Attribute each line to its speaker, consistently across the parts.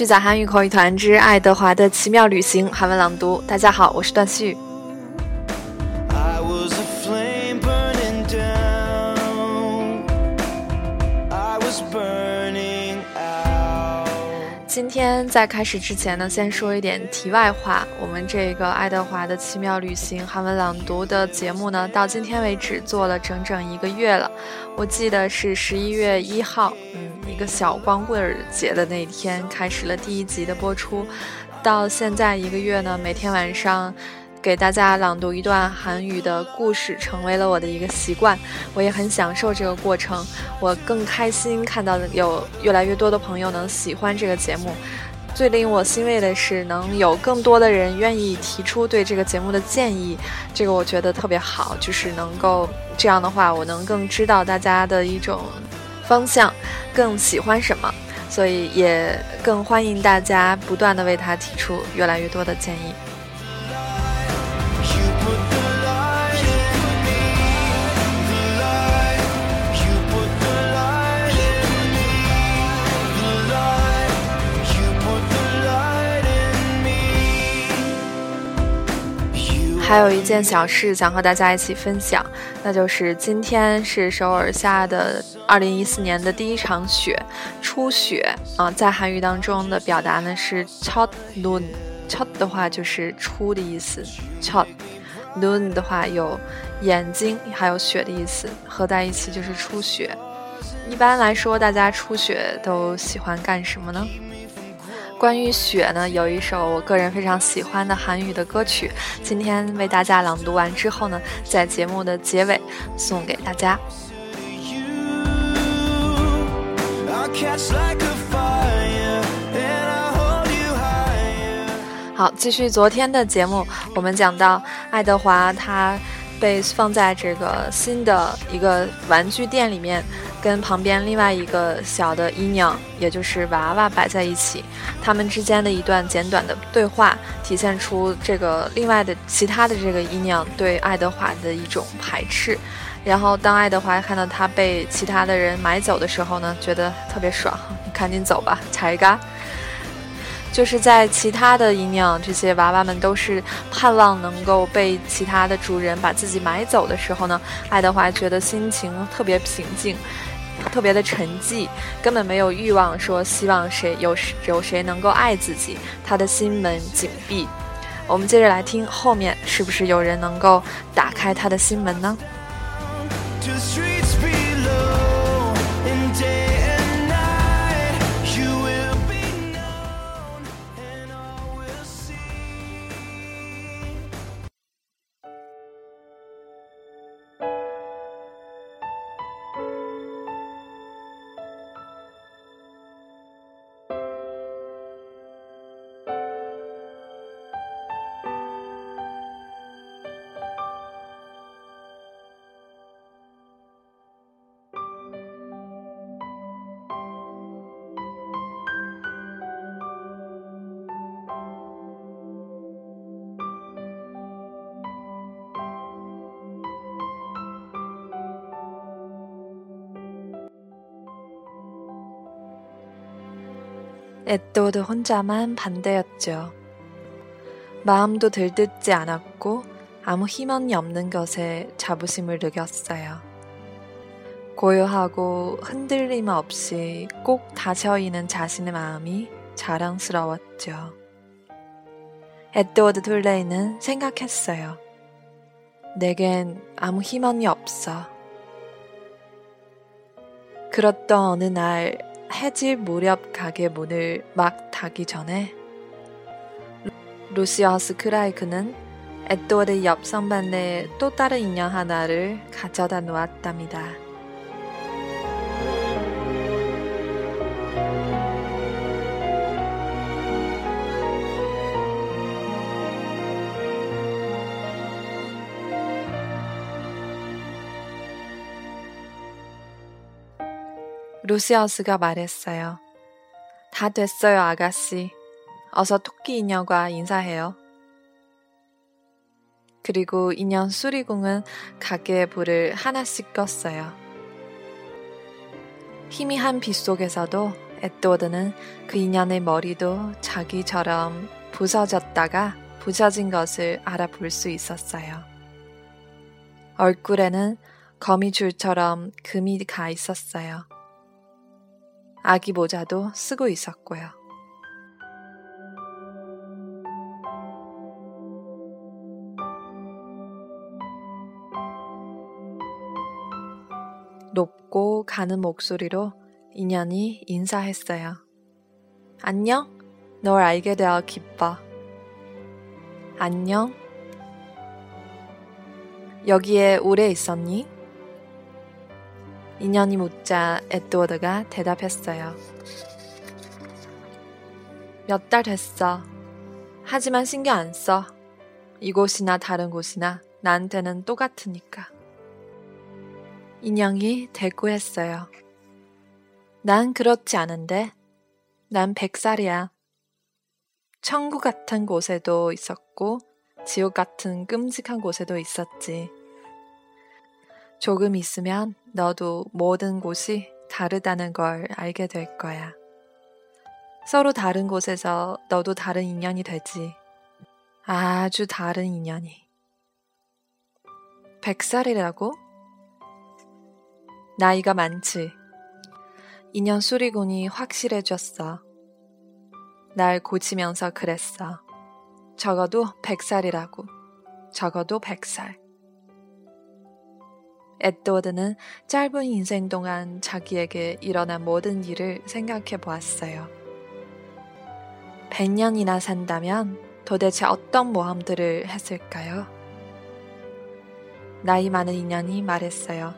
Speaker 1: 续在韩语口语团之爱德华的奇妙旅行韩文朗读。大家好，我是段旭。今天在开始之前呢，先说一点题外话。我们这个爱德华的奇妙旅行韩文朗读的节目呢，到今天为止做了整整一个月了。我记得是十一月一号，嗯，一个小光棍节的那天开始了第一集的播出，到现在一个月呢，每天晚上。给大家朗读一段韩语的故事，成为了我的一个习惯。我也很享受这个过程，我更开心看到有越来越多的朋友能喜欢这个节目。最令我欣慰的是，能有更多的人愿意提出对这个节目的建议，这个我觉得特别好。就是能够这样的话，我能更知道大家的一种方向，更喜欢什么，所以也更欢迎大家不断的为他提出越来越多的建议。还有一件小事想和大家一起分享，那就是今天是首尔下的二零一四年的第一场雪，初雪啊，在韩语当中的表达呢是 chot noon，chot 的话就是初的意思，chot noon 的话有眼睛还有雪的意思，合在一起就是初雪。一般来说，大家初雪都喜欢干什么呢？关于雪呢，有一首我个人非常喜欢的韩语的歌曲，今天为大家朗读完之后呢，在节目的结尾送给大家。好，继续昨天的节目，我们讲到爱德华他被放在这个新的一个玩具店里面。跟旁边另外一个小的姨娘，也就是娃娃摆在一起，他们之间的一段简短的对话，体现出这个另外的其他的这个姨娘对爱德华的一种排斥。然后当爱德华看到他被其他的人买走的时候呢，觉得特别爽，你 赶紧走吧，柴嘎。就是在其他的姨娘这些娃娃们都是盼望能够被其他的主人把自己买走的时候呢，爱德华觉得心情特别平静。特别的沉寂，根本没有欲望说希望谁有有谁能够爱自己，他的心门紧闭。我们接着来听后面，是不是有人能够打开他的心门呢？ 에드워드 혼자만 반대였죠. 마음도 들뜨지 않았고 아무 희망이 없는 것에 자부심을 느꼈어요. 고요하고 흔들림 없이 꼭 다셔있는 자신의 마음이 자랑스러웠죠. 에드워드 둘레이는 생각했어요. 내겐 아무 희망이 없어. 그렇던 어느 날 해질 무렵 가게 문을 막 닫기 전에 루시어스 크라이크는 에드워드 옆 선반에 또 다른 인형 하나를 가져다 놓았답니다. 루시어스가 말했어요. 다 됐어요, 아가씨. 어서 토끼 인형과 인사해요. 그리고 인형 수리공은 가게의 불을 하나씩 껐어요. 희미한 빛 속에서도 에드워드는 그 인연의 머리도 자기처럼 부서졌다가 부서진 것을 알아볼 수 있었어요. 얼굴에는 거미줄처럼 금이 가 있었어요. 아기 모자도 쓰고 있었고요. 높고 가는 목소리로 인연이 인사했어요. 안녕? 널 알게 되어 기뻐. 안녕? 여기에 오래 있었니? 인연이 묻자 에드워드가 대답했어요. 몇 달 됐어. 하지만 신경 안 써. 이곳이나 다른 곳이나 나한테는 똑같으니까. 인형이 대꾸했어요. 난 그렇지 않은데. 난 백살이야. 천국 같은 곳에도 있었고, 지옥 같은 끔찍한 곳에도 있었지. 조금 있으면 너도 모든 곳이 다르다는 걸 알게 될 거야. 서로 다른 곳에서 너도 다른 인연이 되지. 아주 다른 인연이. 백살이라고? 나이가 많지. 인연 수리군이 확실해졌어. 날 고치면서 그랬어. 적어도 백살이라고. 적어도 백살. 에드워드는 짧은 인생 동안 자기에게 일어난 모든 일을 생각해 보았어요. 100년이나 산다면 도대체 어떤 모험들을 했을까요? 나이 많은 인연이 말했어요.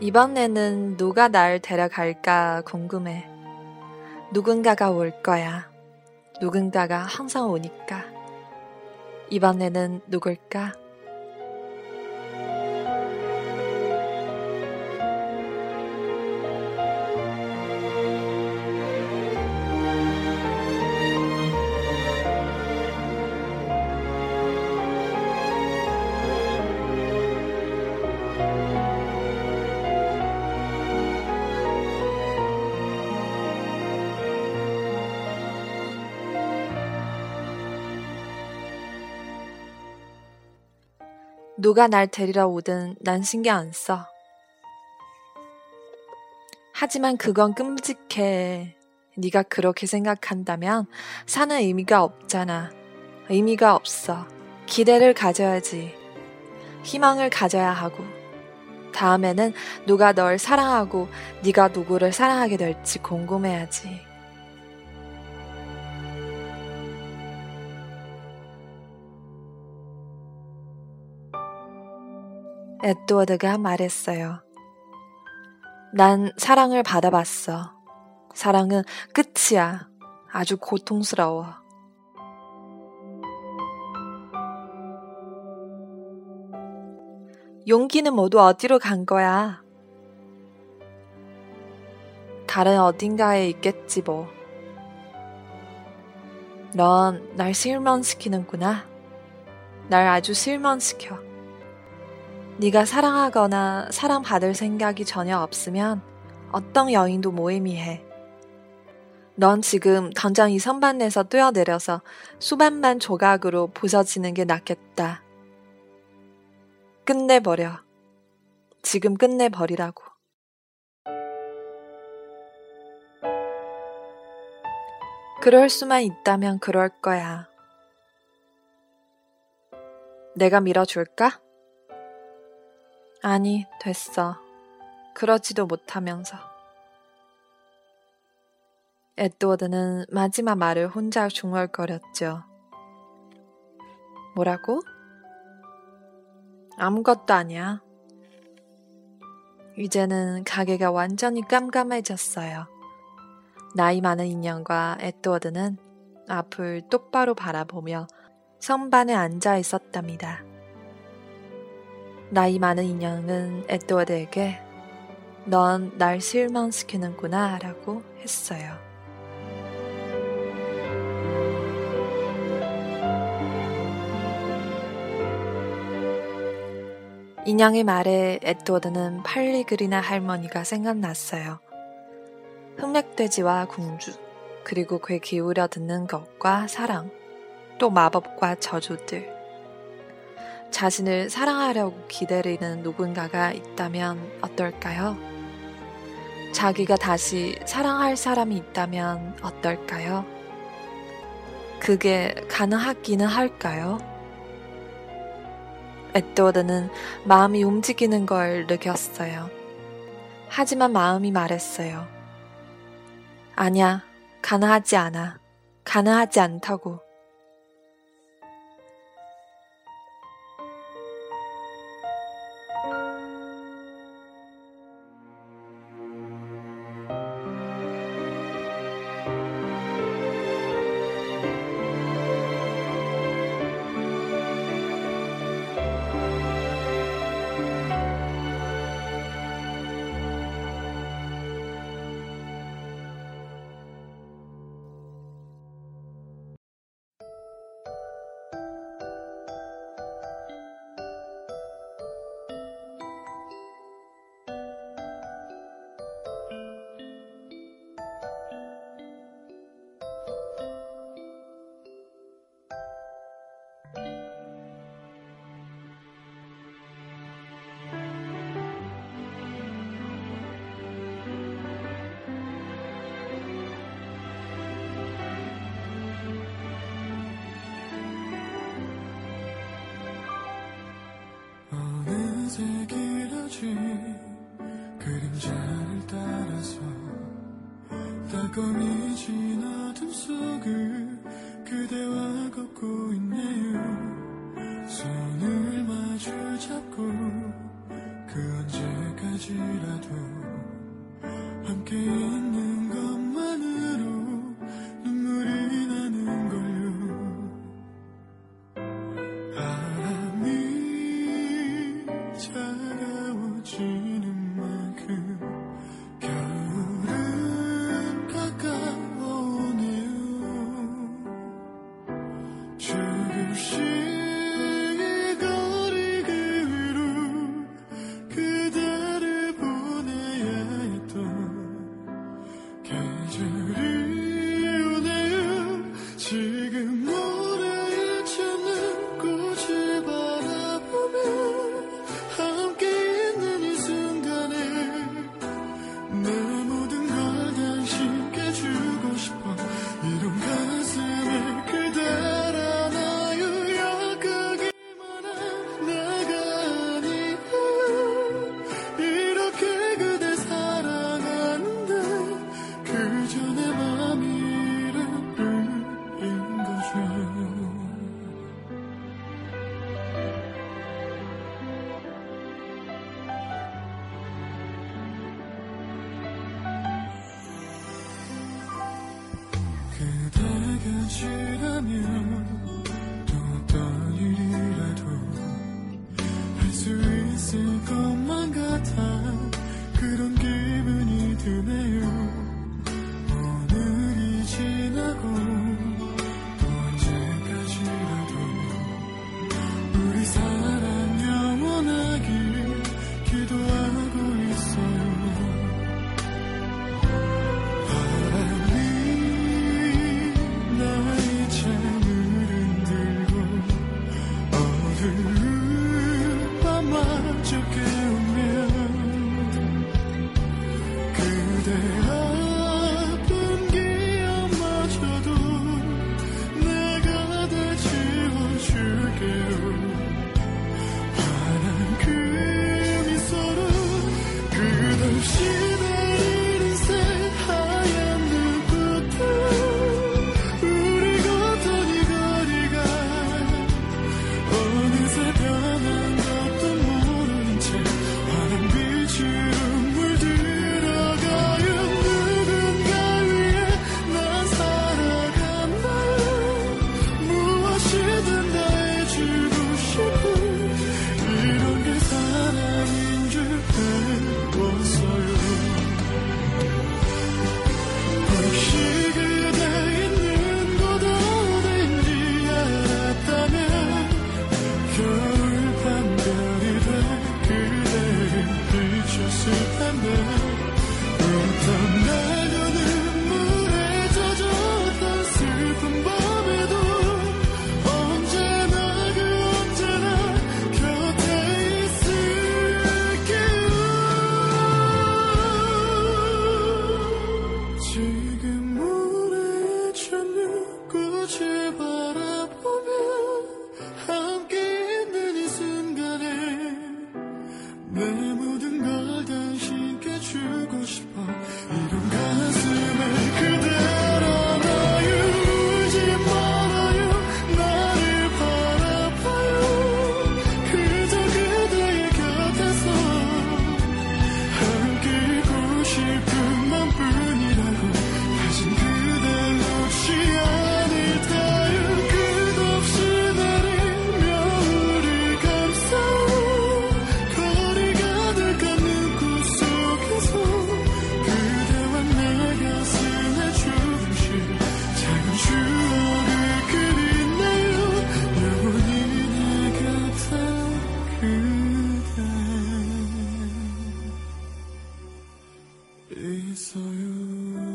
Speaker 1: 이번에는 누가 날 데려갈까 궁금해. 누군가가 올 거야. 누군가가 항상 오니까. 이번에는 누굴까? 누가 날 데리러 오든 난 신경 안 써. 하지만 그건 끔찍해. 네가 그렇게 생각한다면 사는 의미가 없잖아. 의미가 없어. 기대를 가져야지. 희망을 가져야 하고. 다음에는 누가 널 사랑하고 네가 누구를 사랑하게 될지 궁금해야지. 에드워드가 말했어요. 난 사랑을 받아봤어. 사랑은 끝이야. 아주 고통스러워. 용기는 모두 어디로 간 거야? 다른 어딘가에 있겠지 뭐. 넌 날 실망시키는구나. 날 아주 실망시켜. 네가 사랑하거나 사랑받을 생각이 전혀 없으면 어떤 여인도 모임이해. 넌 지금 당장 이 선반에서 뛰어내려서 수반만 조각으로 부서지는 게 낫겠다. 끝내버려. 지금 끝내버리라고. 그럴 수만 있다면 그럴 거야. 내가 밀어줄까? 아니, 됐어. 그러지도 못하면서. 에드워드는 마지막 말을 혼자 중얼거렸죠. 뭐라고? 아무것도 아니야. 이제는 가게가 완전히 깜깜해졌어요. 나이 많은 인형과 에드워드는 앞을 똑바로 바라보며 선반에 앉아 있었답니다. 나이 많은 인형은 에드워드에게 넌 날 실망시키는구나 라고 했어요. 인형의 말에 에드워드는 팔리그리나 할머니가 생각났어요.
Speaker 2: 흑맥돼지와 궁주, 그리고 귀 기울여 듣는 것과 사랑, 또 마법과 저주들. 자신을 사랑하려고 기다리는 누군가가 있다면 어떨까요? 자기가 다시 사랑할 사람이 있다면 어떨까요? 그게 가능하기는 할까요? 에드워드는 마음이 움직이는 걸 느꼈어요. 하지만 마음이 말했어요. 아냐, 가능하지 않아. 가능하지 않다고. 그림자를 따라서 진 어둠 속을 그대와 걷고 있네요. 손을 마주 잡고 그 언제까지라도 함께 pleasure. 있어요.